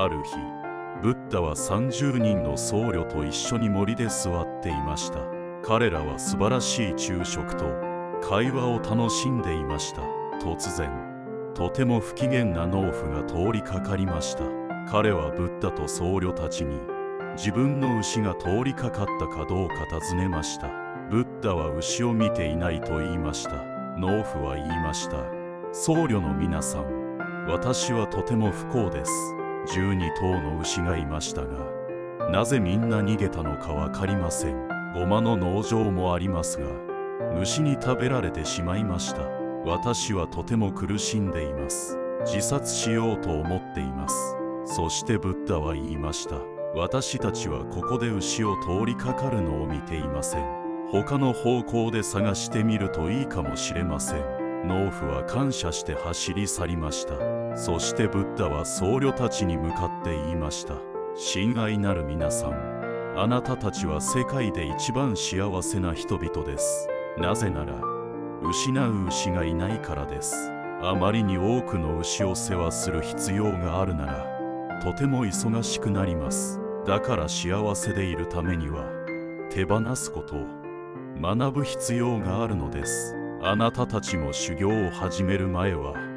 ある日ブッダは30人の僧侶と一緒に森で座っていました。彼らは素晴らしい昼食と会話を楽しんでいました。突然とても不機嫌な農夫が通りかかりました。彼はブッダと僧侶たちに自分の牛が通りかかったかどうか尋ねました。ブッダは牛を見ていないと言いました。農夫は言いました。僧侶の皆さん私はとても不幸です。12頭の牛がいましたがなぜみんな逃げたのか分かりません。ごまの農場もありますが虫に食べられてしまいました。私はとても苦しんでいます。自殺しようと思っています。そしてブッダは言いました。私たちはここで牛を通りかかるのを見ていません。他の方向で探してみるといいかもしれません。農夫は感謝して走り去りました。そしてブッダは僧侶たちに向かって言いました。親愛なる皆さんあなたたちは世界で一番幸せな人々です。なぜなら失う牛がいないからです。あまりに多くの牛を世話する必要があるならとても忙しくなります。だから幸せでいるためには手放すことを学ぶ必要があるのです。あなたたちも修行を始める前は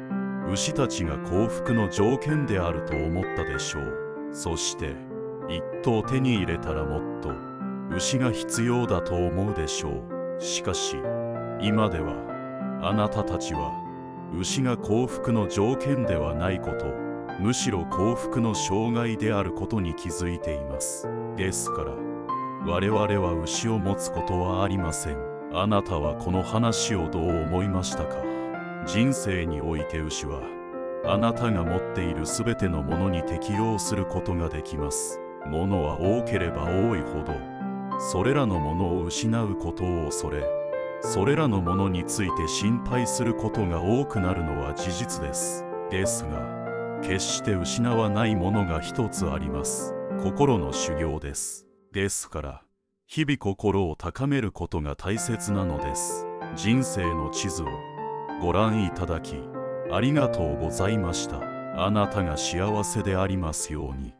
牛たちが幸福の条件であると思ったでしょう。そして一頭手に入れたらもっと牛が必要だと思うでしょう。しかし今ではあなたたちは牛が幸福の条件ではないことむしろ幸福の障害であることに気づいています。ですから我々は牛を持つことはありません。あなたはこの話をどう思いましたか？人生において牛はあなたが持っているすべてのものに適用することができます。ものは多ければ多いほど。それらのものを失うことを恐れ。それらのものについて心配することが多くなるのは事実です。ですが決して失わないものが一つあります。心の修行です。ですから日々心を高めることが大切なのです。人生の地図をご覧いただきありがとうございました。あなたが幸せでありますように。